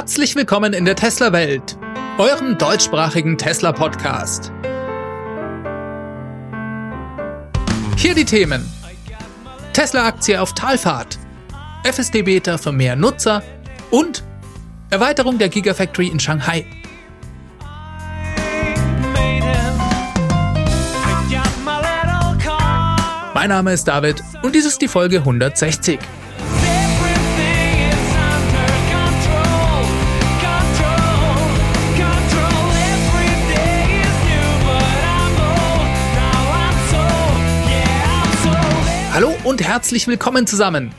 Herzlich willkommen in der Tesla-Welt, eurem deutschsprachigen Tesla-Podcast. Hier die Themen. Tesla-Aktie auf Talfahrt, FSD-Beta für mehr Nutzer und Erweiterung der Gigafactory in Shanghai. Mein Name ist David und dies ist die Folge 160. herzlich willkommen zusammen.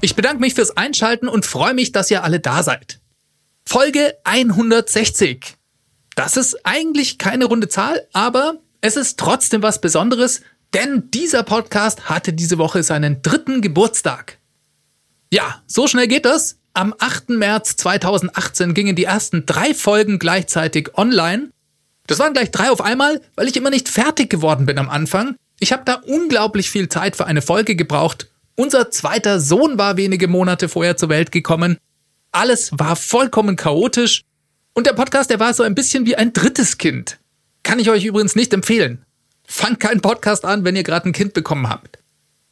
Ich bedanke mich fürs Einschalten und freue mich, dass ihr alle da seid. Folge 160. Das ist eigentlich keine runde Zahl, aber es ist trotzdem was Besonderes, denn dieser Podcast hatte diese Woche seinen dritten Geburtstag. Ja, so schnell geht das. Am 8. März 2018 gingen die ersten drei Folgen gleichzeitig online. Das waren gleich drei auf einmal, weil ich immer nicht fertig geworden bin am Anfang ich habe da unglaublich viel Zeit für eine Folge gebraucht. Unser zweiter Sohn war wenige Monate vorher zur Welt gekommen. Alles war vollkommen chaotisch. Und der Podcast, der war so ein bisschen wie ein drittes Kind. Kann ich euch übrigens nicht empfehlen. Fangt keinen Podcast an, wenn ihr gerade ein Kind bekommen habt.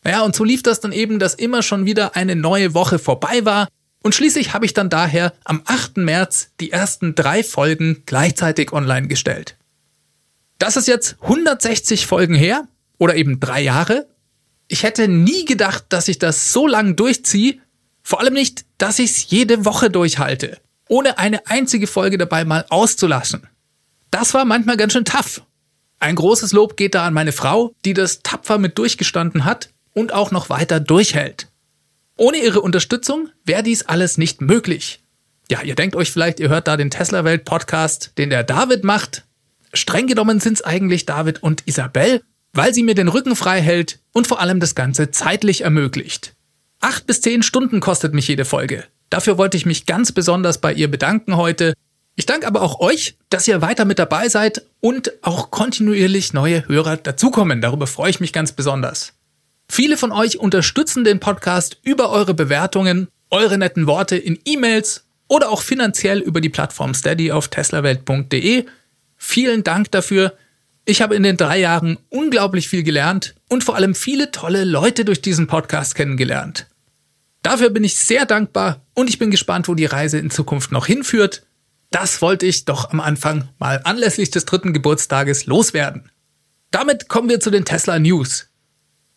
Naja, und so lief das dann eben, dass immer schon wieder eine neue Woche vorbei war. Und schließlich habe ich dann daher am 8. März die ersten drei Folgen gleichzeitig online gestellt. Das ist jetzt 160 Folgen her oder eben drei Jahre. Ich hätte nie gedacht, dass ich das so lang durchziehe. Vor allem nicht, dass ich es jede Woche durchhalte, ohne eine einzige Folge dabei mal auszulassen. Das war manchmal ganz schön tough. Ein großes Lob geht da an meine Frau, die das tapfer mit durchgestanden hat und auch noch weiter durchhält. Ohne ihre Unterstützung wäre dies alles nicht möglich. Ja, ihr denkt euch vielleicht, ihr hört da den Tesla Welt Podcast, den der David macht. Streng genommen sind es eigentlich David und Isabel, weil sie mir den Rücken frei hält und vor allem das Ganze zeitlich ermöglicht. Acht bis zehn Stunden kostet mich jede Folge. Dafür wollte ich mich ganz besonders bei ihr bedanken heute. Ich danke aber auch euch, dass ihr weiter mit dabei seid und auch kontinuierlich neue Hörer dazukommen. Darüber freue ich mich ganz besonders. Viele von euch unterstützen den Podcast über eure Bewertungen, eure netten Worte in E-Mails oder auch finanziell über die Plattform Steady auf teslawelt.de. Vielen Dank dafür. Ich habe in den drei Jahren unglaublich viel gelernt und vor allem viele tolle Leute durch diesen Podcast kennengelernt. Dafür bin ich sehr dankbar und ich bin gespannt, wo die Reise in Zukunft noch hinführt. Das wollte ich doch am Anfang mal anlässlich des dritten Geburtstages loswerden. Damit kommen wir zu den Tesla News.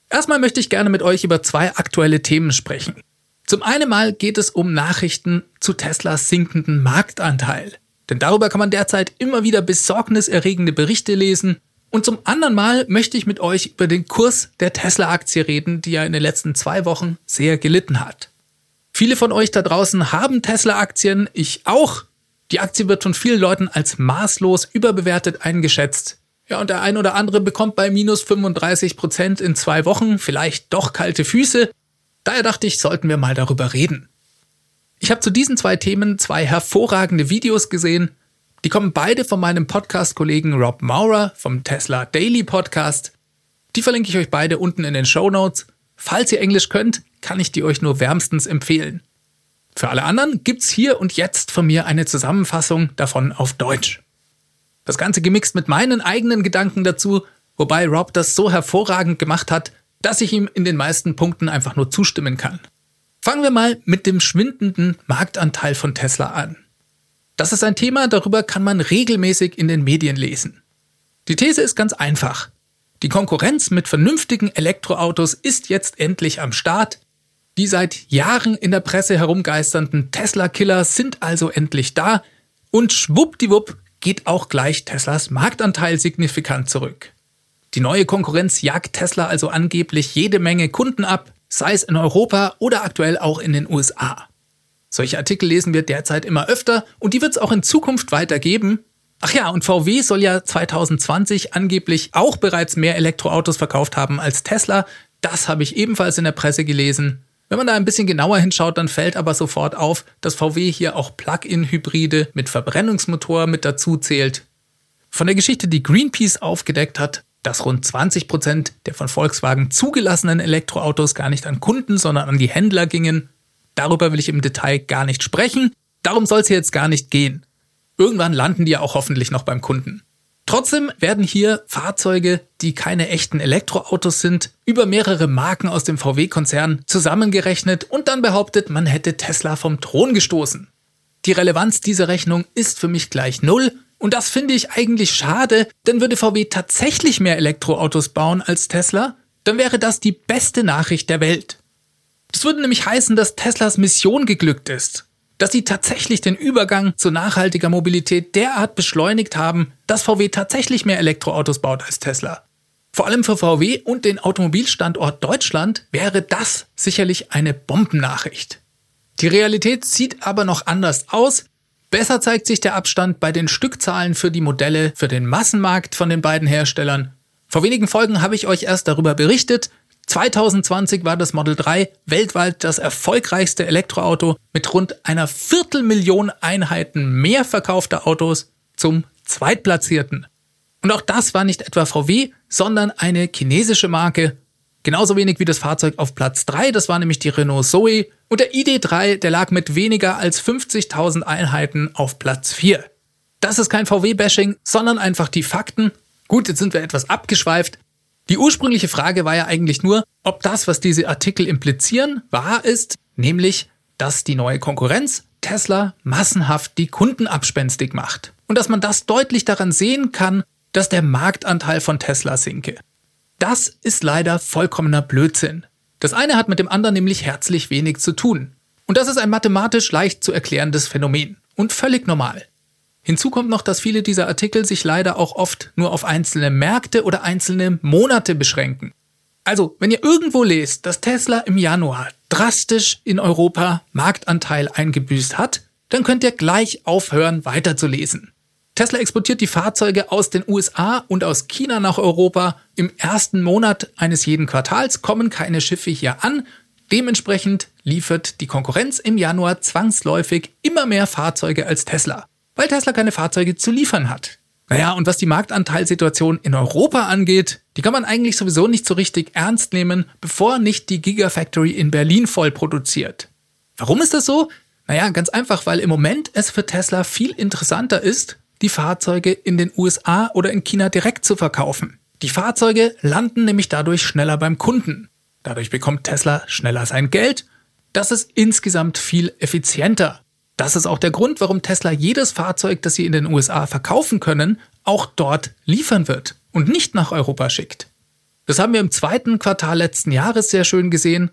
Erstmal möchte ich gerne mit euch über zwei aktuelle Themen sprechen. Zum einen mal geht es um Nachrichten zu Teslas sinkenden Marktanteil. Denn darüber kann man derzeit immer wieder besorgniserregende Berichte lesen. Und zum anderen Mal möchte ich mit euch über den Kurs der Tesla-Aktie reden, die ja in den letzten zwei Wochen sehr gelitten hat. Viele von euch da draußen haben Tesla-Aktien, ich auch. Die Aktie wird von vielen Leuten als maßlos überbewertet eingeschätzt. Ja, und der ein oder andere bekommt bei minus 35 Prozent in zwei Wochen vielleicht doch kalte Füße. Daher dachte ich, sollten wir mal darüber reden. Ich habe zu diesen zwei Themen zwei hervorragende Videos gesehen. Die kommen beide von meinem Podcast-Kollegen Rob Maurer vom Tesla Daily Podcast. Die verlinke ich euch beide unten in den Show Notes. Falls ihr Englisch könnt, kann ich die euch nur wärmstens empfehlen. Für alle anderen gibt's hier und jetzt von mir eine Zusammenfassung davon auf Deutsch. Das Ganze gemixt mit meinen eigenen Gedanken dazu, wobei Rob das so hervorragend gemacht hat, dass ich ihm in den meisten Punkten einfach nur zustimmen kann. Fangen wir mal mit dem schwindenden Marktanteil von Tesla an. Das ist ein Thema, darüber kann man regelmäßig in den Medien lesen. Die These ist ganz einfach. Die Konkurrenz mit vernünftigen Elektroautos ist jetzt endlich am Start. Die seit Jahren in der Presse herumgeisternden Tesla-Killer sind also endlich da und schwuppdiwupp geht auch gleich Teslas Marktanteil signifikant zurück. Die neue Konkurrenz jagt Tesla also angeblich jede Menge Kunden ab, sei es in Europa oder aktuell auch in den USA. Solche Artikel lesen wir derzeit immer öfter und die wird es auch in Zukunft weitergeben. Ach ja, und VW soll ja 2020 angeblich auch bereits mehr Elektroautos verkauft haben als Tesla. Das habe ich ebenfalls in der Presse gelesen. Wenn man da ein bisschen genauer hinschaut, dann fällt aber sofort auf, dass VW hier auch Plug-in-Hybride mit Verbrennungsmotor mit dazu zählt. Von der Geschichte, die Greenpeace aufgedeckt hat, dass rund 20 Prozent der von Volkswagen zugelassenen Elektroautos gar nicht an Kunden, sondern an die Händler gingen. Darüber will ich im Detail gar nicht sprechen. Darum soll es hier jetzt gar nicht gehen. Irgendwann landen die ja auch hoffentlich noch beim Kunden. Trotzdem werden hier Fahrzeuge, die keine echten Elektroautos sind, über mehrere Marken aus dem VW-Konzern zusammengerechnet und dann behauptet, man hätte Tesla vom Thron gestoßen. Die Relevanz dieser Rechnung ist für mich gleich null und das finde ich eigentlich schade, denn würde VW tatsächlich mehr Elektroautos bauen als Tesla, dann wäre das die beste Nachricht der Welt. Das würde nämlich heißen, dass Teslas Mission geglückt ist dass sie tatsächlich den Übergang zu nachhaltiger Mobilität derart beschleunigt haben, dass VW tatsächlich mehr Elektroautos baut als Tesla. Vor allem für VW und den Automobilstandort Deutschland wäre das sicherlich eine Bombennachricht. Die Realität sieht aber noch anders aus. Besser zeigt sich der Abstand bei den Stückzahlen für die Modelle für den Massenmarkt von den beiden Herstellern. Vor wenigen Folgen habe ich euch erst darüber berichtet, 2020 war das Model 3 weltweit das erfolgreichste Elektroauto mit rund einer Viertelmillion Einheiten mehr verkaufter Autos zum Zweitplatzierten. Und auch das war nicht etwa VW, sondern eine chinesische Marke. Genauso wenig wie das Fahrzeug auf Platz 3, das war nämlich die Renault Zoe. Und der ID3, der lag mit weniger als 50.000 Einheiten auf Platz 4. Das ist kein VW-Bashing, sondern einfach die Fakten. Gut, jetzt sind wir etwas abgeschweift, die ursprüngliche Frage war ja eigentlich nur, ob das, was diese Artikel implizieren, wahr ist, nämlich, dass die neue Konkurrenz Tesla massenhaft die Kunden abspenstig macht. Und dass man das deutlich daran sehen kann, dass der Marktanteil von Tesla sinke. Das ist leider vollkommener Blödsinn. Das eine hat mit dem anderen nämlich herzlich wenig zu tun. Und das ist ein mathematisch leicht zu erklärendes Phänomen und völlig normal. Hinzu kommt noch, dass viele dieser Artikel sich leider auch oft nur auf einzelne Märkte oder einzelne Monate beschränken. Also, wenn ihr irgendwo lest, dass Tesla im Januar drastisch in Europa Marktanteil eingebüßt hat, dann könnt ihr gleich aufhören weiterzulesen. Tesla exportiert die Fahrzeuge aus den USA und aus China nach Europa. Im ersten Monat eines jeden Quartals kommen keine Schiffe hier an. Dementsprechend liefert die Konkurrenz im Januar zwangsläufig immer mehr Fahrzeuge als Tesla weil Tesla keine Fahrzeuge zu liefern hat. Naja, und was die Marktanteilsituation in Europa angeht, die kann man eigentlich sowieso nicht so richtig ernst nehmen, bevor nicht die Gigafactory in Berlin voll produziert. Warum ist das so? Naja, ganz einfach, weil im Moment es für Tesla viel interessanter ist, die Fahrzeuge in den USA oder in China direkt zu verkaufen. Die Fahrzeuge landen nämlich dadurch schneller beim Kunden. Dadurch bekommt Tesla schneller sein Geld. Das ist insgesamt viel effizienter. Das ist auch der Grund, warum Tesla jedes Fahrzeug, das sie in den USA verkaufen können, auch dort liefern wird und nicht nach Europa schickt. Das haben wir im zweiten Quartal letzten Jahres sehr schön gesehen.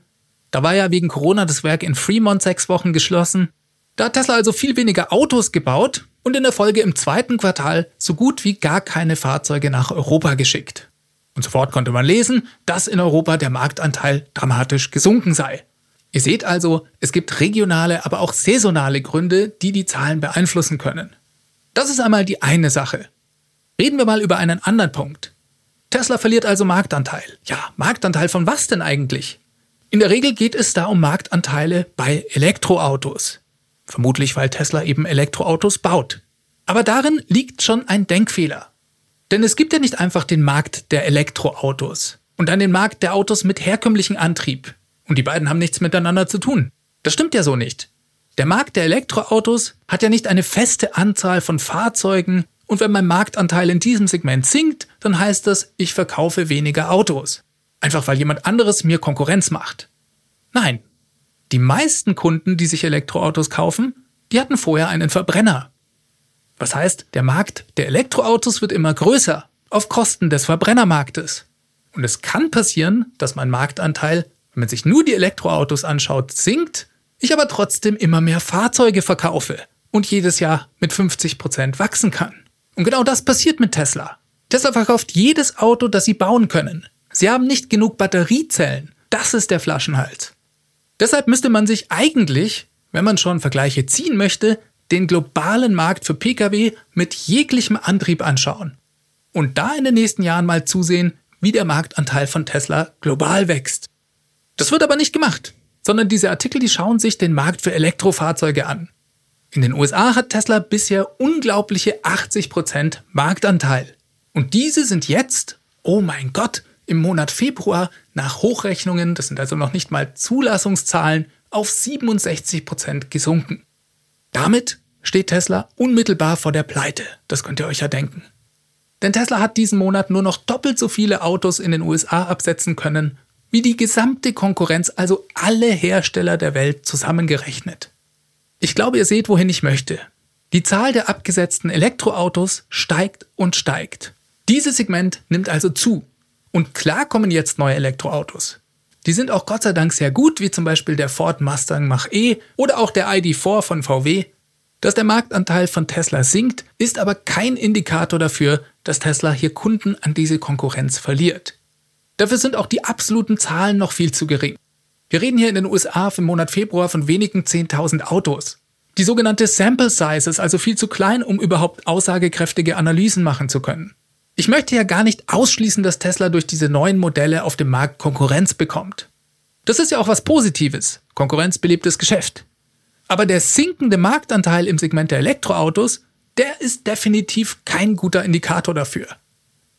Da war ja wegen Corona das Werk in Fremont sechs Wochen geschlossen. Da hat Tesla also viel weniger Autos gebaut und in der Folge im zweiten Quartal so gut wie gar keine Fahrzeuge nach Europa geschickt. Und sofort konnte man lesen, dass in Europa der Marktanteil dramatisch gesunken sei. Ihr seht also, es gibt regionale, aber auch saisonale Gründe, die die Zahlen beeinflussen können. Das ist einmal die eine Sache. Reden wir mal über einen anderen Punkt. Tesla verliert also Marktanteil. Ja, Marktanteil von was denn eigentlich? In der Regel geht es da um Marktanteile bei Elektroautos. Vermutlich, weil Tesla eben Elektroautos baut. Aber darin liegt schon ein Denkfehler. Denn es gibt ja nicht einfach den Markt der Elektroautos und dann den Markt der Autos mit herkömmlichem Antrieb, und die beiden haben nichts miteinander zu tun. Das stimmt ja so nicht. Der Markt der Elektroautos hat ja nicht eine feste Anzahl von Fahrzeugen und wenn mein Marktanteil in diesem Segment sinkt, dann heißt das, ich verkaufe weniger Autos. Einfach weil jemand anderes mir Konkurrenz macht. Nein. Die meisten Kunden, die sich Elektroautos kaufen, die hatten vorher einen Verbrenner. Was heißt, der Markt der Elektroautos wird immer größer, auf Kosten des Verbrennermarktes. Und es kann passieren, dass mein Marktanteil wenn man sich nur die Elektroautos anschaut, sinkt, ich aber trotzdem immer mehr Fahrzeuge verkaufe und jedes Jahr mit 50 Prozent wachsen kann. Und genau das passiert mit Tesla. Tesla verkauft jedes Auto, das sie bauen können. Sie haben nicht genug Batteriezellen. Das ist der Flaschenhals. Deshalb müsste man sich eigentlich, wenn man schon Vergleiche ziehen möchte, den globalen Markt für Pkw mit jeglichem Antrieb anschauen. Und da in den nächsten Jahren mal zusehen, wie der Marktanteil von Tesla global wächst. Das wird aber nicht gemacht, sondern diese Artikel, die schauen sich den Markt für Elektrofahrzeuge an. In den USA hat Tesla bisher unglaubliche 80% Marktanteil. Und diese sind jetzt, oh mein Gott, im Monat Februar nach Hochrechnungen, das sind also noch nicht mal Zulassungszahlen, auf 67% gesunken. Damit steht Tesla unmittelbar vor der Pleite. Das könnt ihr euch ja denken. Denn Tesla hat diesen Monat nur noch doppelt so viele Autos in den USA absetzen können, wie die gesamte Konkurrenz, also alle Hersteller der Welt zusammengerechnet. Ich glaube, ihr seht, wohin ich möchte. Die Zahl der abgesetzten Elektroautos steigt und steigt. Dieses Segment nimmt also zu. Und klar kommen jetzt neue Elektroautos. Die sind auch Gott sei Dank sehr gut, wie zum Beispiel der Ford Mustang Mach-E oder auch der ID4 von VW. Dass der Marktanteil von Tesla sinkt, ist aber kein Indikator dafür, dass Tesla hier Kunden an diese Konkurrenz verliert. Dafür sind auch die absoluten Zahlen noch viel zu gering. Wir reden hier in den USA im Monat Februar von wenigen 10.000 Autos. Die sogenannte Sample Size ist also viel zu klein, um überhaupt aussagekräftige Analysen machen zu können. Ich möchte ja gar nicht ausschließen, dass Tesla durch diese neuen Modelle auf dem Markt Konkurrenz bekommt. Das ist ja auch was Positives. Konkurrenz belebtes Geschäft. Aber der sinkende Marktanteil im Segment der Elektroautos, der ist definitiv kein guter Indikator dafür.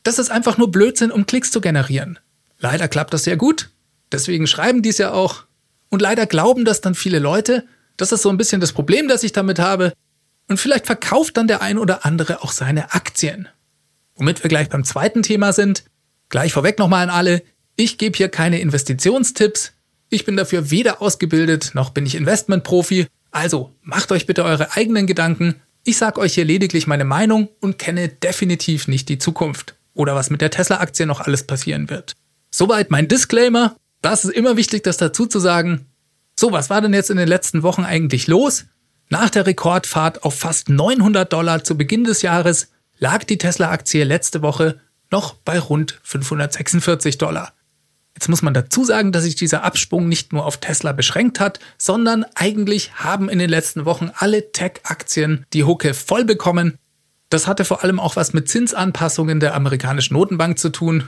Das ist einfach nur Blödsinn, um Klicks zu generieren. Leider klappt das sehr gut. Deswegen schreiben die es ja auch. Und leider glauben das dann viele Leute. Das ist so ein bisschen das Problem, das ich damit habe. Und vielleicht verkauft dann der ein oder andere auch seine Aktien. Womit wir gleich beim zweiten Thema sind. Gleich vorweg nochmal an alle. Ich gebe hier keine Investitionstipps. Ich bin dafür weder ausgebildet noch bin ich Investmentprofi. Also macht euch bitte eure eigenen Gedanken. Ich sage euch hier lediglich meine Meinung und kenne definitiv nicht die Zukunft oder was mit der Tesla-Aktie noch alles passieren wird. Soweit mein Disclaimer. Das ist immer wichtig, das dazu zu sagen. So, was war denn jetzt in den letzten Wochen eigentlich los? Nach der Rekordfahrt auf fast 900 Dollar zu Beginn des Jahres lag die Tesla-Aktie letzte Woche noch bei rund 546 Dollar. Jetzt muss man dazu sagen, dass sich dieser Absprung nicht nur auf Tesla beschränkt hat, sondern eigentlich haben in den letzten Wochen alle Tech-Aktien die Hucke voll bekommen. Das hatte vor allem auch was mit Zinsanpassungen der amerikanischen Notenbank zu tun.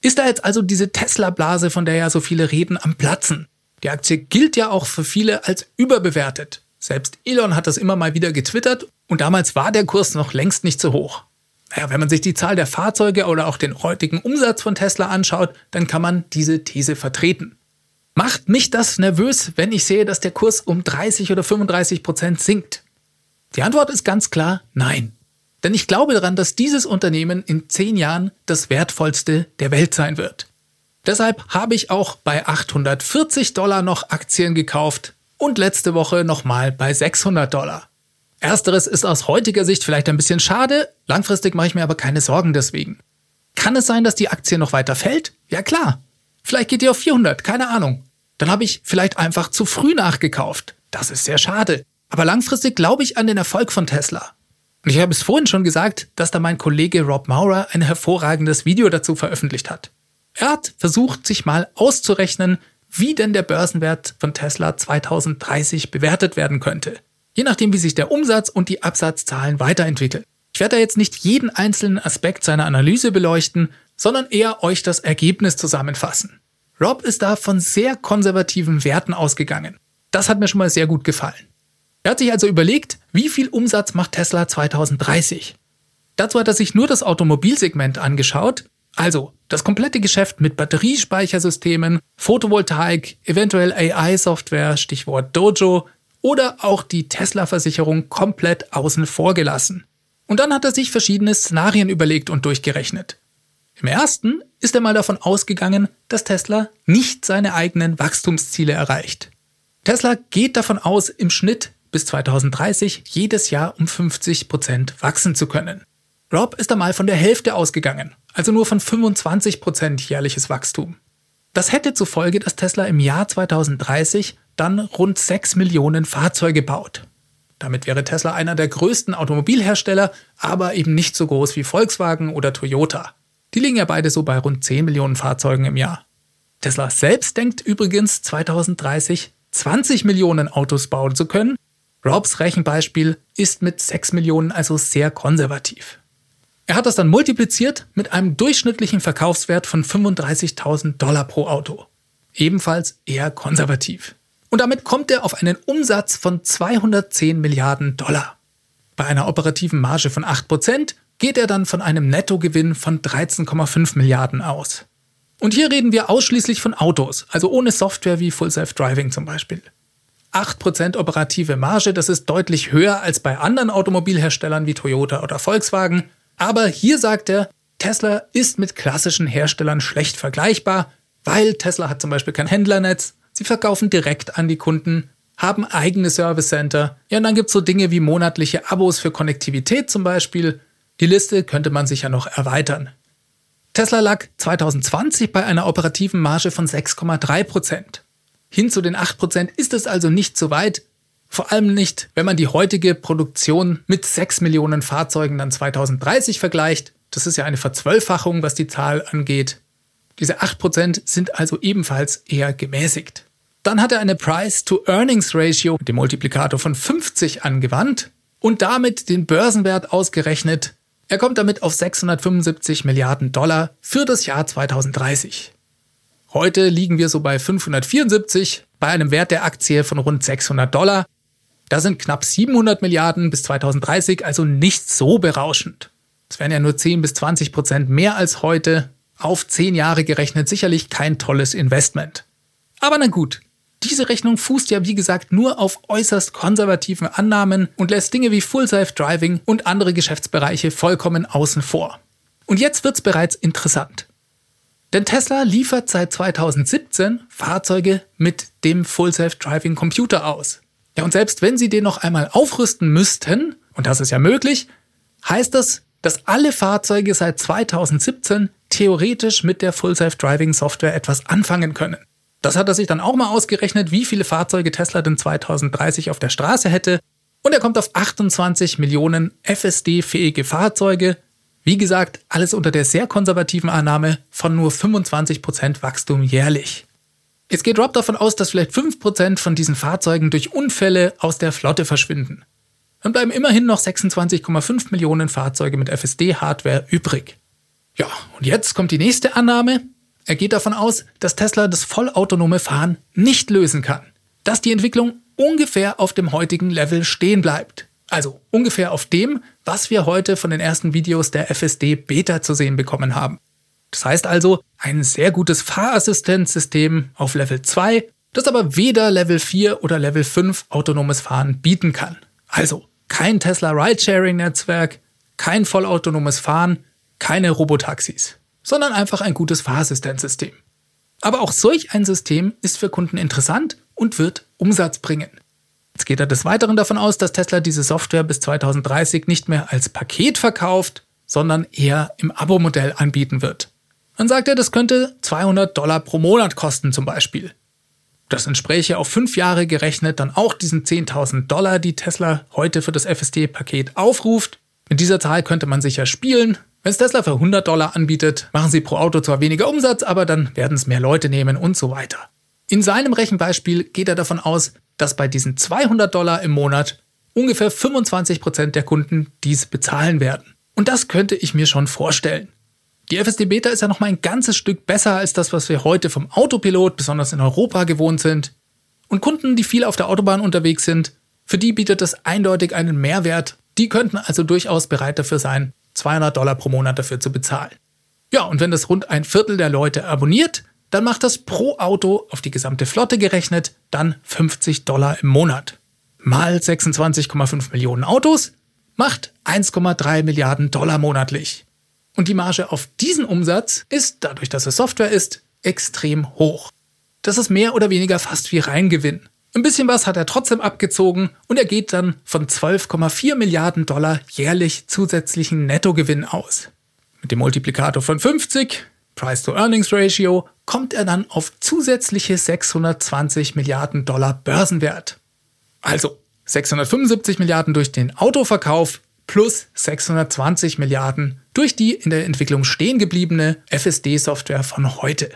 Ist da jetzt also diese Tesla-Blase, von der ja so viele reden, am Platzen? Die Aktie gilt ja auch für viele als überbewertet. Selbst Elon hat das immer mal wieder getwittert und damals war der Kurs noch längst nicht so hoch. Naja, wenn man sich die Zahl der Fahrzeuge oder auch den heutigen Umsatz von Tesla anschaut, dann kann man diese These vertreten. Macht mich das nervös, wenn ich sehe, dass der Kurs um 30 oder 35 Prozent sinkt? Die Antwort ist ganz klar nein. Denn ich glaube daran, dass dieses Unternehmen in zehn Jahren das wertvollste der Welt sein wird. Deshalb habe ich auch bei 840 Dollar noch Aktien gekauft und letzte Woche nochmal bei 600 Dollar. Ersteres ist aus heutiger Sicht vielleicht ein bisschen schade, langfristig mache ich mir aber keine Sorgen deswegen. Kann es sein, dass die Aktie noch weiter fällt? Ja klar. Vielleicht geht die auf 400, keine Ahnung. Dann habe ich vielleicht einfach zu früh nachgekauft. Das ist sehr schade. Aber langfristig glaube ich an den Erfolg von Tesla. Und ich habe es vorhin schon gesagt, dass da mein Kollege Rob Maurer ein hervorragendes Video dazu veröffentlicht hat. Er hat versucht, sich mal auszurechnen, wie denn der Börsenwert von Tesla 2030 bewertet werden könnte je nachdem, wie sich der Umsatz und die Absatzzahlen weiterentwickeln. Ich werde da jetzt nicht jeden einzelnen Aspekt seiner Analyse beleuchten, sondern eher euch das Ergebnis zusammenfassen. Rob ist da von sehr konservativen Werten ausgegangen. Das hat mir schon mal sehr gut gefallen. Er hat sich also überlegt, wie viel Umsatz macht Tesla 2030. Dazu hat er sich nur das Automobilsegment angeschaut, also das komplette Geschäft mit Batteriespeichersystemen, Photovoltaik, eventuell AI-Software, Stichwort Dojo, oder auch die Tesla-Versicherung komplett außen vor gelassen. Und dann hat er sich verschiedene Szenarien überlegt und durchgerechnet. Im ersten ist er mal davon ausgegangen, dass Tesla nicht seine eigenen Wachstumsziele erreicht. Tesla geht davon aus, im Schnitt bis 2030 jedes Jahr um 50 Prozent wachsen zu können. Rob ist einmal von der Hälfte ausgegangen, also nur von 25 Prozent jährliches Wachstum. Das hätte zur Folge, dass Tesla im Jahr 2030 dann rund 6 Millionen Fahrzeuge baut. Damit wäre Tesla einer der größten Automobilhersteller, aber eben nicht so groß wie Volkswagen oder Toyota. Die liegen ja beide so bei rund 10 Millionen Fahrzeugen im Jahr. Tesla selbst denkt übrigens 2030 20 Millionen Autos bauen zu können. Robs Rechenbeispiel ist mit 6 Millionen also sehr konservativ. Er hat das dann multipliziert mit einem durchschnittlichen Verkaufswert von 35.000 Dollar pro Auto. Ebenfalls eher konservativ. Und damit kommt er auf einen Umsatz von 210 Milliarden Dollar. Bei einer operativen Marge von 8% geht er dann von einem Nettogewinn von 13,5 Milliarden aus. Und hier reden wir ausschließlich von Autos, also ohne Software wie Full Self Driving zum Beispiel. 8% operative Marge. Das ist deutlich höher als bei anderen Automobilherstellern wie Toyota oder Volkswagen. Aber hier sagt er, Tesla ist mit klassischen Herstellern schlecht vergleichbar, weil Tesla hat zum Beispiel kein Händlernetz, sie verkaufen direkt an die Kunden, haben eigene Service Center. Ja, und dann gibt's so Dinge wie monatliche Abos für Konnektivität zum Beispiel. Die Liste könnte man sich ja noch erweitern. Tesla lag 2020 bei einer operativen Marge von 6,3 Prozent. Hin zu den 8 Prozent ist es also nicht so weit. Vor allem nicht, wenn man die heutige Produktion mit 6 Millionen Fahrzeugen dann 2030 vergleicht. Das ist ja eine Verzwölffachung, was die Zahl angeht. Diese 8 Prozent sind also ebenfalls eher gemäßigt. Dann hat er eine Price-to-Earnings-Ratio, mit dem Multiplikator von 50 angewandt und damit den Börsenwert ausgerechnet. Er kommt damit auf 675 Milliarden Dollar für das Jahr 2030. Heute liegen wir so bei 574 bei einem Wert der Aktie von rund 600 Dollar. Da sind knapp 700 Milliarden bis 2030 also nicht so berauschend. Es wären ja nur 10 bis 20 Prozent mehr als heute. Auf 10 Jahre gerechnet sicherlich kein tolles Investment. Aber na gut, diese Rechnung fußt ja wie gesagt nur auf äußerst konservativen Annahmen und lässt Dinge wie Full Self Driving und andere Geschäftsbereiche vollkommen außen vor. Und jetzt wird's bereits interessant. Denn Tesla liefert seit 2017 Fahrzeuge mit dem Full Self Driving Computer aus. Ja, und selbst wenn sie den noch einmal aufrüsten müssten, und das ist ja möglich, heißt das, dass alle Fahrzeuge seit 2017 theoretisch mit der Full Self Driving Software etwas anfangen können. Das hat er sich dann auch mal ausgerechnet, wie viele Fahrzeuge Tesla denn 2030 auf der Straße hätte. Und er kommt auf 28 Millionen FSD-fähige Fahrzeuge. Wie gesagt, alles unter der sehr konservativen Annahme von nur 25% Wachstum jährlich. Jetzt geht Rob davon aus, dass vielleicht 5% von diesen Fahrzeugen durch Unfälle aus der Flotte verschwinden. Dann bleiben immerhin noch 26,5 Millionen Fahrzeuge mit FSD-Hardware übrig. Ja, und jetzt kommt die nächste Annahme. Er geht davon aus, dass Tesla das vollautonome Fahren nicht lösen kann. Dass die Entwicklung ungefähr auf dem heutigen Level stehen bleibt. Also ungefähr auf dem, was wir heute von den ersten Videos der FSD Beta zu sehen bekommen haben. Das heißt also, ein sehr gutes Fahrassistenzsystem auf Level 2, das aber weder Level 4 oder Level 5 autonomes Fahren bieten kann. Also kein Tesla Ridesharing-Netzwerk, kein vollautonomes Fahren, keine Robotaxis sondern einfach ein gutes Fahrassistenzsystem. Aber auch solch ein System ist für Kunden interessant und wird Umsatz bringen. Jetzt geht er des Weiteren davon aus, dass Tesla diese Software bis 2030 nicht mehr als Paket verkauft, sondern eher im Abo-Modell anbieten wird. Dann sagt er, das könnte 200 Dollar pro Monat kosten zum Beispiel. Das entspräche auf fünf Jahre gerechnet dann auch diesen 10.000 Dollar, die Tesla heute für das FSD-Paket aufruft. Mit dieser Zahl könnte man sicher spielen, wenn es Tesla für 100 Dollar anbietet, machen sie pro Auto zwar weniger Umsatz, aber dann werden es mehr Leute nehmen und so weiter. In seinem Rechenbeispiel geht er davon aus, dass bei diesen 200 Dollar im Monat ungefähr 25 Prozent der Kunden dies bezahlen werden. Und das könnte ich mir schon vorstellen. Die FSD Beta ist ja noch mal ein ganzes Stück besser als das, was wir heute vom Autopilot, besonders in Europa, gewohnt sind. Und Kunden, die viel auf der Autobahn unterwegs sind, für die bietet es eindeutig einen Mehrwert. Die könnten also durchaus bereit dafür sein, 200 Dollar pro Monat dafür zu bezahlen. Ja, und wenn das rund ein Viertel der Leute abonniert, dann macht das pro Auto auf die gesamte Flotte gerechnet dann 50 Dollar im Monat. Mal 26,5 Millionen Autos macht 1,3 Milliarden Dollar monatlich. Und die Marge auf diesen Umsatz ist, dadurch dass es Software ist, extrem hoch. Das ist mehr oder weniger fast wie Reingewinn. Ein bisschen was hat er trotzdem abgezogen und er geht dann von 12,4 Milliarden Dollar jährlich zusätzlichen Nettogewinn aus. Mit dem Multiplikator von 50, Price-to-Earnings-Ratio, kommt er dann auf zusätzliche 620 Milliarden Dollar Börsenwert. Also 675 Milliarden durch den Autoverkauf plus 620 Milliarden durch die in der Entwicklung stehen gebliebene FSD-Software von heute.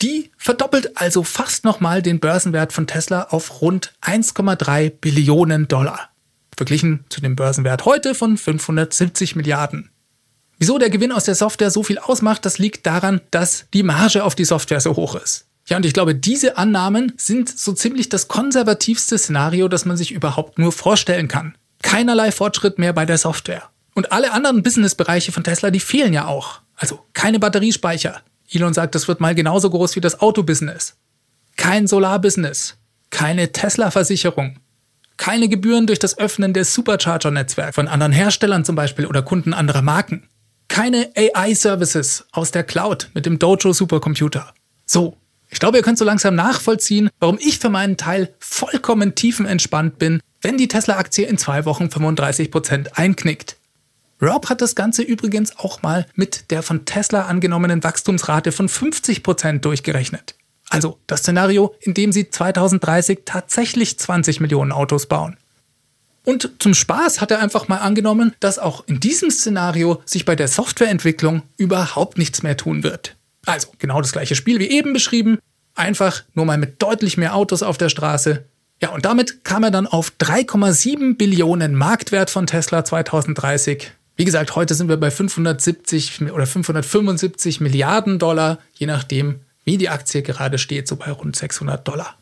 Die verdoppelt also fast nochmal den Börsenwert von Tesla auf rund 1,3 Billionen Dollar. Verglichen zu dem Börsenwert heute von 570 Milliarden. Wieso der Gewinn aus der Software so viel ausmacht, das liegt daran, dass die Marge auf die Software so hoch ist. Ja, und ich glaube, diese Annahmen sind so ziemlich das konservativste Szenario, das man sich überhaupt nur vorstellen kann. Keinerlei Fortschritt mehr bei der Software. Und alle anderen Businessbereiche von Tesla, die fehlen ja auch. Also keine Batteriespeicher, Elon sagt, das wird mal genauso groß wie das Autobusiness. Kein Solarbusiness. keine Tesla-Versicherung, keine Gebühren durch das Öffnen des Supercharger-Netzwerks von anderen Herstellern zum Beispiel oder Kunden anderer Marken, keine AI-Services aus der Cloud mit dem Dojo Supercomputer. So, ich glaube, ihr könnt so langsam nachvollziehen, warum ich für meinen Teil vollkommen tiefenentspannt bin, wenn die Tesla-Aktie in zwei Wochen 35% einknickt. Rob hat das Ganze übrigens auch mal mit der von Tesla angenommenen Wachstumsrate von 50% durchgerechnet. Also das Szenario, in dem sie 2030 tatsächlich 20 Millionen Autos bauen. Und zum Spaß hat er einfach mal angenommen, dass auch in diesem Szenario sich bei der Softwareentwicklung überhaupt nichts mehr tun wird. Also genau das gleiche Spiel wie eben beschrieben, einfach nur mal mit deutlich mehr Autos auf der Straße. Ja, und damit kam er dann auf 3,7 Billionen Marktwert von Tesla 2030. Wie gesagt, heute sind wir bei 570 oder 575 Milliarden Dollar, je nachdem, wie die Aktie gerade steht, so bei rund 600 Dollar.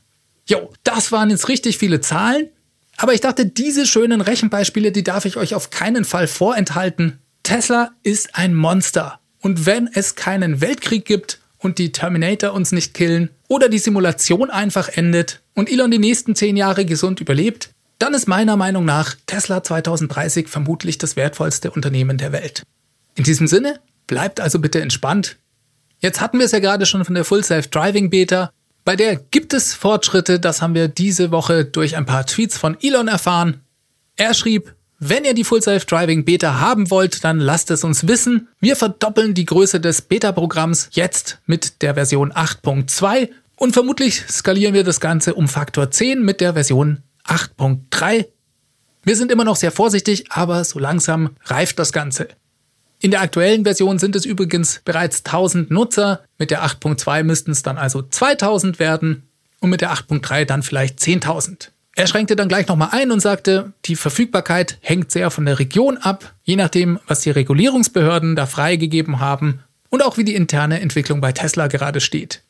Jo, das waren jetzt richtig viele Zahlen. Aber ich dachte, diese schönen Rechenbeispiele, die darf ich euch auf keinen Fall vorenthalten. Tesla ist ein Monster. Und wenn es keinen Weltkrieg gibt und die Terminator uns nicht killen oder die Simulation einfach endet und Elon die nächsten zehn Jahre gesund überlebt, dann ist meiner Meinung nach Tesla 2030 vermutlich das wertvollste Unternehmen der Welt. In diesem Sinne, bleibt also bitte entspannt. Jetzt hatten wir es ja gerade schon von der Full Self Driving Beta. Bei der gibt es Fortschritte, das haben wir diese Woche durch ein paar Tweets von Elon erfahren. Er schrieb, wenn ihr die Full Self Driving Beta haben wollt, dann lasst es uns wissen. Wir verdoppeln die Größe des Beta-Programms jetzt mit der Version 8.2 und vermutlich skalieren wir das Ganze um Faktor 10 mit der Version 8.3. Wir sind immer noch sehr vorsichtig, aber so langsam reift das Ganze. In der aktuellen Version sind es übrigens bereits 1000 Nutzer, mit der 8.2 müssten es dann also 2000 werden und mit der 8.3 dann vielleicht 10.000. Er schränkte dann gleich nochmal ein und sagte, die Verfügbarkeit hängt sehr von der Region ab, je nachdem, was die Regulierungsbehörden da freigegeben haben und auch wie die interne Entwicklung bei Tesla gerade steht.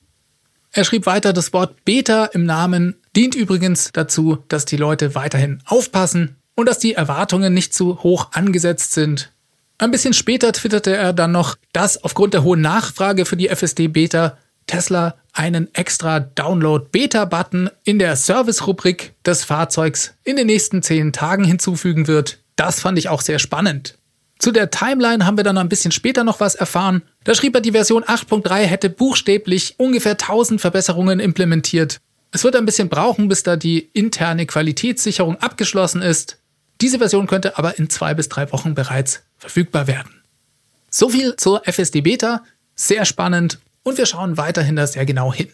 Er schrieb weiter, das Wort Beta im Namen dient übrigens dazu, dass die Leute weiterhin aufpassen und dass die Erwartungen nicht zu hoch angesetzt sind. Ein bisschen später twitterte er dann noch, dass aufgrund der hohen Nachfrage für die FSD Beta Tesla einen extra Download-Beta-Button in der Service-Rubrik des Fahrzeugs in den nächsten zehn Tagen hinzufügen wird. Das fand ich auch sehr spannend. Zu der Timeline haben wir dann ein bisschen später noch was erfahren. Da schrieb er, die Version 8.3 hätte buchstäblich ungefähr 1000 Verbesserungen implementiert. Es wird ein bisschen brauchen, bis da die interne Qualitätssicherung abgeschlossen ist. Diese Version könnte aber in zwei bis drei Wochen bereits verfügbar werden. So viel zur FSD Beta. Sehr spannend und wir schauen weiterhin da sehr genau hin.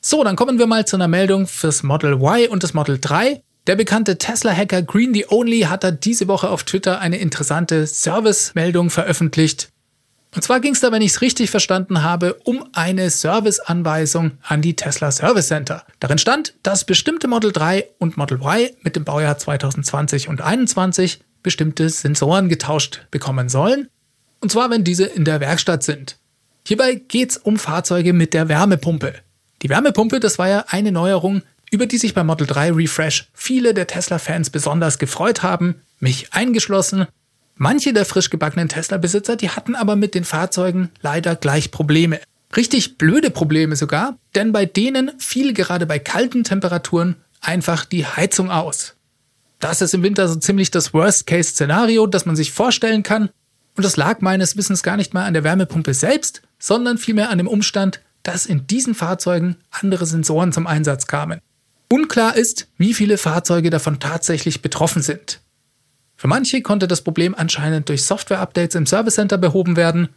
So, dann kommen wir mal zu einer Meldung fürs Model Y und das Model 3. Der bekannte Tesla-Hacker Green the Only hat da diese Woche auf Twitter eine interessante Service-Meldung veröffentlicht. Und zwar ging es da, wenn ich es richtig verstanden habe, um eine Serviceanweisung an die Tesla Service Center. Darin stand, dass bestimmte Model 3 und Model Y mit dem Baujahr 2020 und 2021 bestimmte Sensoren getauscht bekommen sollen. Und zwar, wenn diese in der Werkstatt sind. Hierbei geht es um Fahrzeuge mit der Wärmepumpe. Die Wärmepumpe, das war ja eine Neuerung, über die sich bei Model 3 Refresh viele der Tesla-Fans besonders gefreut haben, mich eingeschlossen. Manche der frisch gebackenen Tesla-Besitzer, die hatten aber mit den Fahrzeugen leider gleich Probleme. Richtig blöde Probleme sogar, denn bei denen fiel gerade bei kalten Temperaturen einfach die Heizung aus. Das ist im Winter so ziemlich das Worst-Case-Szenario, das man sich vorstellen kann. Und das lag meines Wissens gar nicht mal an der Wärmepumpe selbst, sondern vielmehr an dem Umstand, dass in diesen Fahrzeugen andere Sensoren zum Einsatz kamen. Unklar ist, wie viele Fahrzeuge davon tatsächlich betroffen sind. Für manche konnte das Problem anscheinend durch Software-Updates im Service Center behoben werden,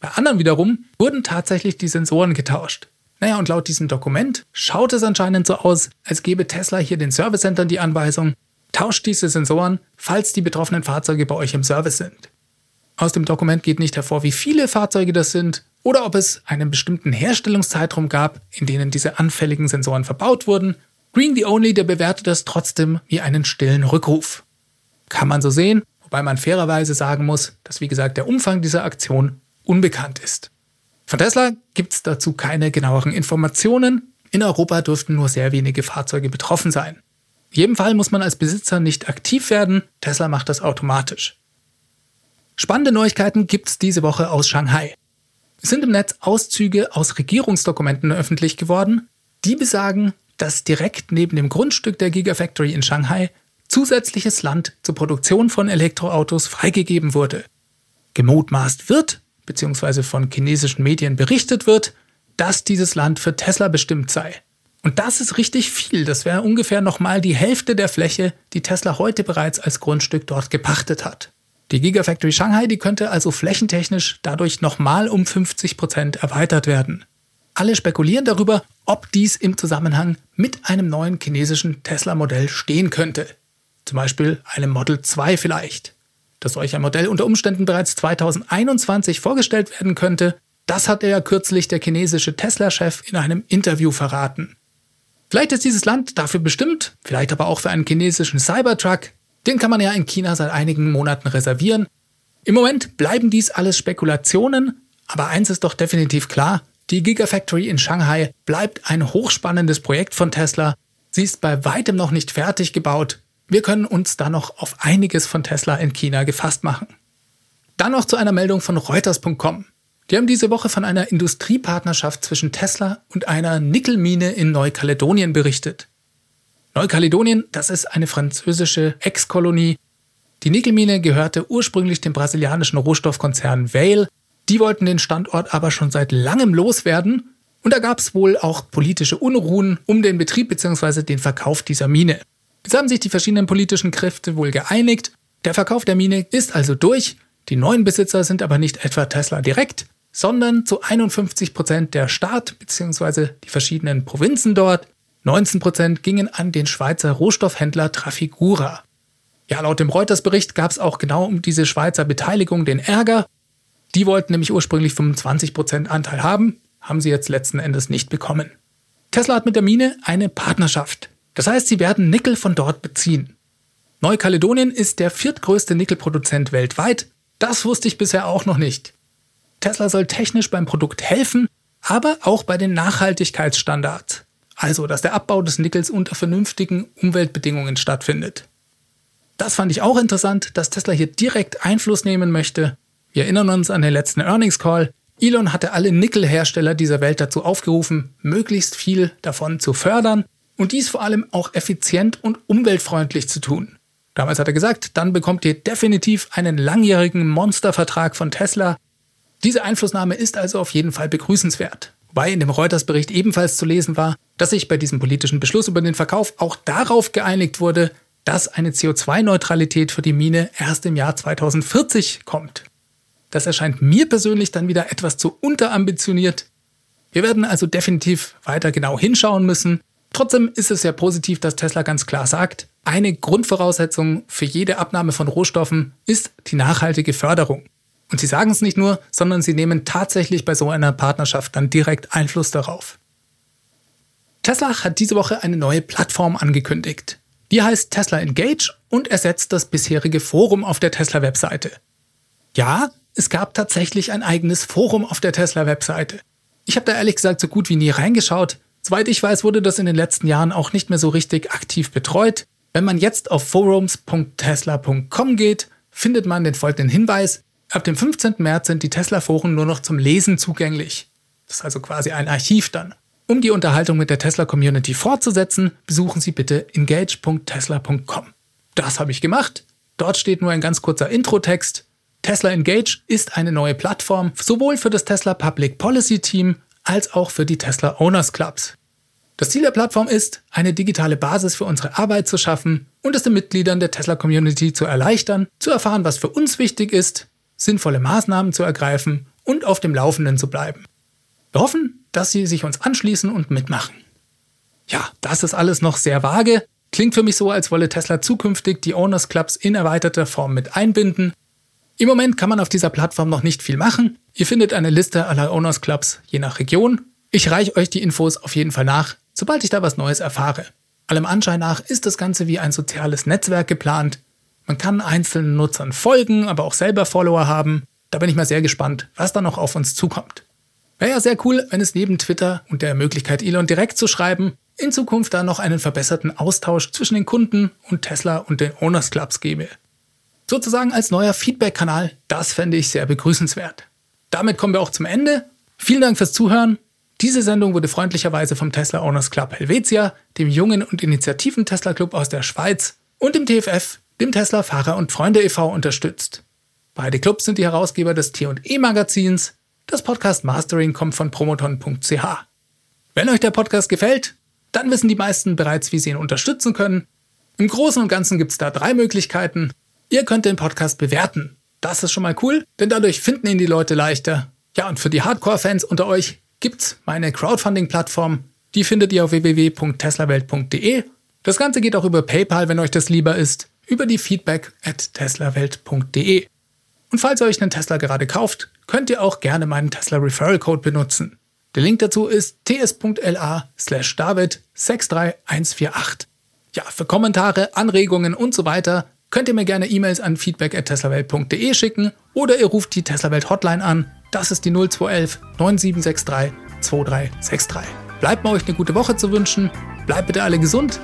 bei anderen wiederum wurden tatsächlich die Sensoren getauscht. Naja, und laut diesem Dokument schaut es anscheinend so aus, als gebe Tesla hier den Service Centern die Anweisung, tauscht diese Sensoren, falls die betroffenen Fahrzeuge bei euch im Service sind. Aus dem Dokument geht nicht hervor, wie viele Fahrzeuge das sind oder ob es einen bestimmten Herstellungszeitraum gab, in denen diese anfälligen Sensoren verbaut wurden. Green the Only, der bewertet das trotzdem wie einen stillen Rückruf. Kann man so sehen, wobei man fairerweise sagen muss, dass wie gesagt der Umfang dieser Aktion unbekannt ist. Von Tesla gibt es dazu keine genaueren Informationen. In Europa dürften nur sehr wenige Fahrzeuge betroffen sein. In jedem Fall muss man als Besitzer nicht aktiv werden, Tesla macht das automatisch. Spannende Neuigkeiten gibt es diese Woche aus Shanghai. Es sind im Netz Auszüge aus Regierungsdokumenten öffentlich geworden, die besagen, dass direkt neben dem Grundstück der Gigafactory in Shanghai zusätzliches Land zur Produktion von Elektroautos freigegeben wurde. Gemutmaßt wird, beziehungsweise von chinesischen Medien berichtet wird, dass dieses Land für Tesla bestimmt sei. Und das ist richtig viel. Das wäre ungefähr nochmal die Hälfte der Fläche, die Tesla heute bereits als Grundstück dort gepachtet hat. Die Gigafactory Shanghai, die könnte also flächentechnisch dadurch nochmal um 50 Prozent erweitert werden. Alle spekulieren darüber, ob dies im Zusammenhang mit einem neuen chinesischen Tesla-Modell stehen könnte. Zum Beispiel einem Model 2 vielleicht. Dass solch ein Modell unter Umständen bereits 2021 vorgestellt werden könnte, das hat ja kürzlich der chinesische Tesla-Chef in einem Interview verraten. Vielleicht ist dieses Land dafür bestimmt, vielleicht aber auch für einen chinesischen Cybertruck. Den kann man ja in China seit einigen Monaten reservieren. Im Moment bleiben dies alles Spekulationen, aber eins ist doch definitiv klar, die Gigafactory in Shanghai bleibt ein hochspannendes Projekt von Tesla. Sie ist bei weitem noch nicht fertig gebaut. Wir können uns da noch auf einiges von Tesla in China gefasst machen. Dann noch zu einer Meldung von Reuters.com. Die haben diese Woche von einer Industriepartnerschaft zwischen Tesla und einer Nickelmine in Neukaledonien berichtet. Neukaledonien, das ist eine französische Ex-Kolonie. Die Nickelmine gehörte ursprünglich dem brasilianischen Rohstoffkonzern Vale. Die wollten den Standort aber schon seit langem loswerden und da gab es wohl auch politische Unruhen um den Betrieb bzw. den Verkauf dieser Mine. Jetzt haben sich die verschiedenen politischen Kräfte wohl geeinigt. Der Verkauf der Mine ist also durch. Die neuen Besitzer sind aber nicht etwa Tesla direkt, sondern zu 51 Prozent der Staat bzw. die verschiedenen Provinzen dort. 19 Prozent gingen an den Schweizer Rohstoffhändler Trafigura. Ja, laut dem Reuters-Bericht gab es auch genau um diese Schweizer Beteiligung den Ärger. Die wollten nämlich ursprünglich 25 Prozent Anteil haben, haben sie jetzt letzten Endes nicht bekommen. Tesla hat mit der Mine eine Partnerschaft. Das heißt, sie werden Nickel von dort beziehen. Neukaledonien ist der viertgrößte Nickelproduzent weltweit. Das wusste ich bisher auch noch nicht. Tesla soll technisch beim Produkt helfen, aber auch bei den Nachhaltigkeitsstandards. Also, dass der Abbau des Nickels unter vernünftigen Umweltbedingungen stattfindet. Das fand ich auch interessant, dass Tesla hier direkt Einfluss nehmen möchte. Wir erinnern uns an den letzten Earnings Call. Elon hatte alle Nickelhersteller dieser Welt dazu aufgerufen, möglichst viel davon zu fördern und dies vor allem auch effizient und umweltfreundlich zu tun. Damals hat er gesagt, dann bekommt ihr definitiv einen langjährigen Monstervertrag von Tesla, diese Einflussnahme ist also auf jeden Fall begrüßenswert. Wobei in dem Reuters-Bericht ebenfalls zu lesen war, dass sich bei diesem politischen Beschluss über den Verkauf auch darauf geeinigt wurde, dass eine CO2-Neutralität für die Mine erst im Jahr 2040 kommt. Das erscheint mir persönlich dann wieder etwas zu unterambitioniert. Wir werden also definitiv weiter genau hinschauen müssen. Trotzdem ist es sehr positiv, dass Tesla ganz klar sagt, eine Grundvoraussetzung für jede Abnahme von Rohstoffen ist die nachhaltige Förderung. Und sie sagen es nicht nur, sondern sie nehmen tatsächlich bei so einer Partnerschaft dann direkt Einfluss darauf. Tesla hat diese Woche eine neue Plattform angekündigt. Die heißt Tesla Engage und ersetzt das bisherige Forum auf der Tesla-Webseite. Ja, es gab tatsächlich ein eigenes Forum auf der Tesla-Webseite. Ich habe da ehrlich gesagt so gut wie nie reingeschaut. Soweit ich weiß, wurde das in den letzten Jahren auch nicht mehr so richtig aktiv betreut. Wenn man jetzt auf forums.tesla.com geht, findet man den folgenden Hinweis. Ab dem 15. März sind die Tesla-Foren nur noch zum Lesen zugänglich. Das ist also quasi ein Archiv dann. Um die Unterhaltung mit der Tesla-Community fortzusetzen, besuchen Sie bitte engage.tesla.com. Das habe ich gemacht. Dort steht nur ein ganz kurzer Intro-Text. Tesla Engage ist eine neue Plattform, sowohl für das Tesla Public Policy Team als auch für die Tesla Owners Clubs. Das Ziel der Plattform ist, eine digitale Basis für unsere Arbeit zu schaffen und es den Mitgliedern der Tesla Community zu erleichtern, zu erfahren, was für uns wichtig ist, sinnvolle Maßnahmen zu ergreifen und auf dem Laufenden zu bleiben. Wir hoffen, dass Sie sich uns anschließen und mitmachen. Ja, das ist alles noch sehr vage. Klingt für mich so, als wolle Tesla zukünftig die Owners Clubs in erweiterter Form mit einbinden. Im Moment kann man auf dieser Plattform noch nicht viel machen. Ihr findet eine Liste aller Owners Clubs je nach Region. Ich reiche euch die Infos auf jeden Fall nach, sobald ich da was Neues erfahre. Allem Anschein nach ist das Ganze wie ein soziales Netzwerk geplant, man kann einzelnen Nutzern folgen, aber auch selber Follower haben. Da bin ich mal sehr gespannt, was da noch auf uns zukommt. Wäre ja sehr cool, wenn es neben Twitter und der Möglichkeit, Elon direkt zu schreiben, in Zukunft da noch einen verbesserten Austausch zwischen den Kunden und Tesla und den Owners Clubs gäbe. Sozusagen als neuer Feedback-Kanal, das fände ich sehr begrüßenswert. Damit kommen wir auch zum Ende. Vielen Dank fürs Zuhören. Diese Sendung wurde freundlicherweise vom Tesla Owners Club Helvetia, dem jungen und initiativen Tesla Club aus der Schweiz und dem TFF, dem Tesla Fahrer und Freunde e.V. unterstützt. Beide Clubs sind die Herausgeber des T&E Magazins. Das Podcast Mastering kommt von promoton.ch. Wenn euch der Podcast gefällt, dann wissen die meisten bereits, wie sie ihn unterstützen können. Im Großen und Ganzen gibt es da drei Möglichkeiten. Ihr könnt den Podcast bewerten. Das ist schon mal cool, denn dadurch finden ihn die Leute leichter. Ja, und für die Hardcore-Fans unter euch gibt's meine Crowdfunding-Plattform. Die findet ihr auf www.teslawelt.de. Das Ganze geht auch über PayPal, wenn euch das lieber ist, über die feedback at teslawelt.de. Und falls ihr euch einen Tesla gerade kauft, könnt ihr auch gerne meinen Tesla Referral Code benutzen. Der Link dazu ist ts.la slash david 63148. Ja, für Kommentare, Anregungen und so weiter könnt ihr mir gerne E-Mails an feedback at teslawelt.de schicken oder ihr ruft die Teslawelt Hotline an das ist die 0211 9763 2363. Bleibt mir euch eine gute Woche zu wünschen. Bleibt bitte alle gesund.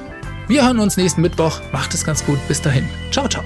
Wir hören uns nächsten Mittwoch. Macht es ganz gut. Bis dahin. Ciao, ciao.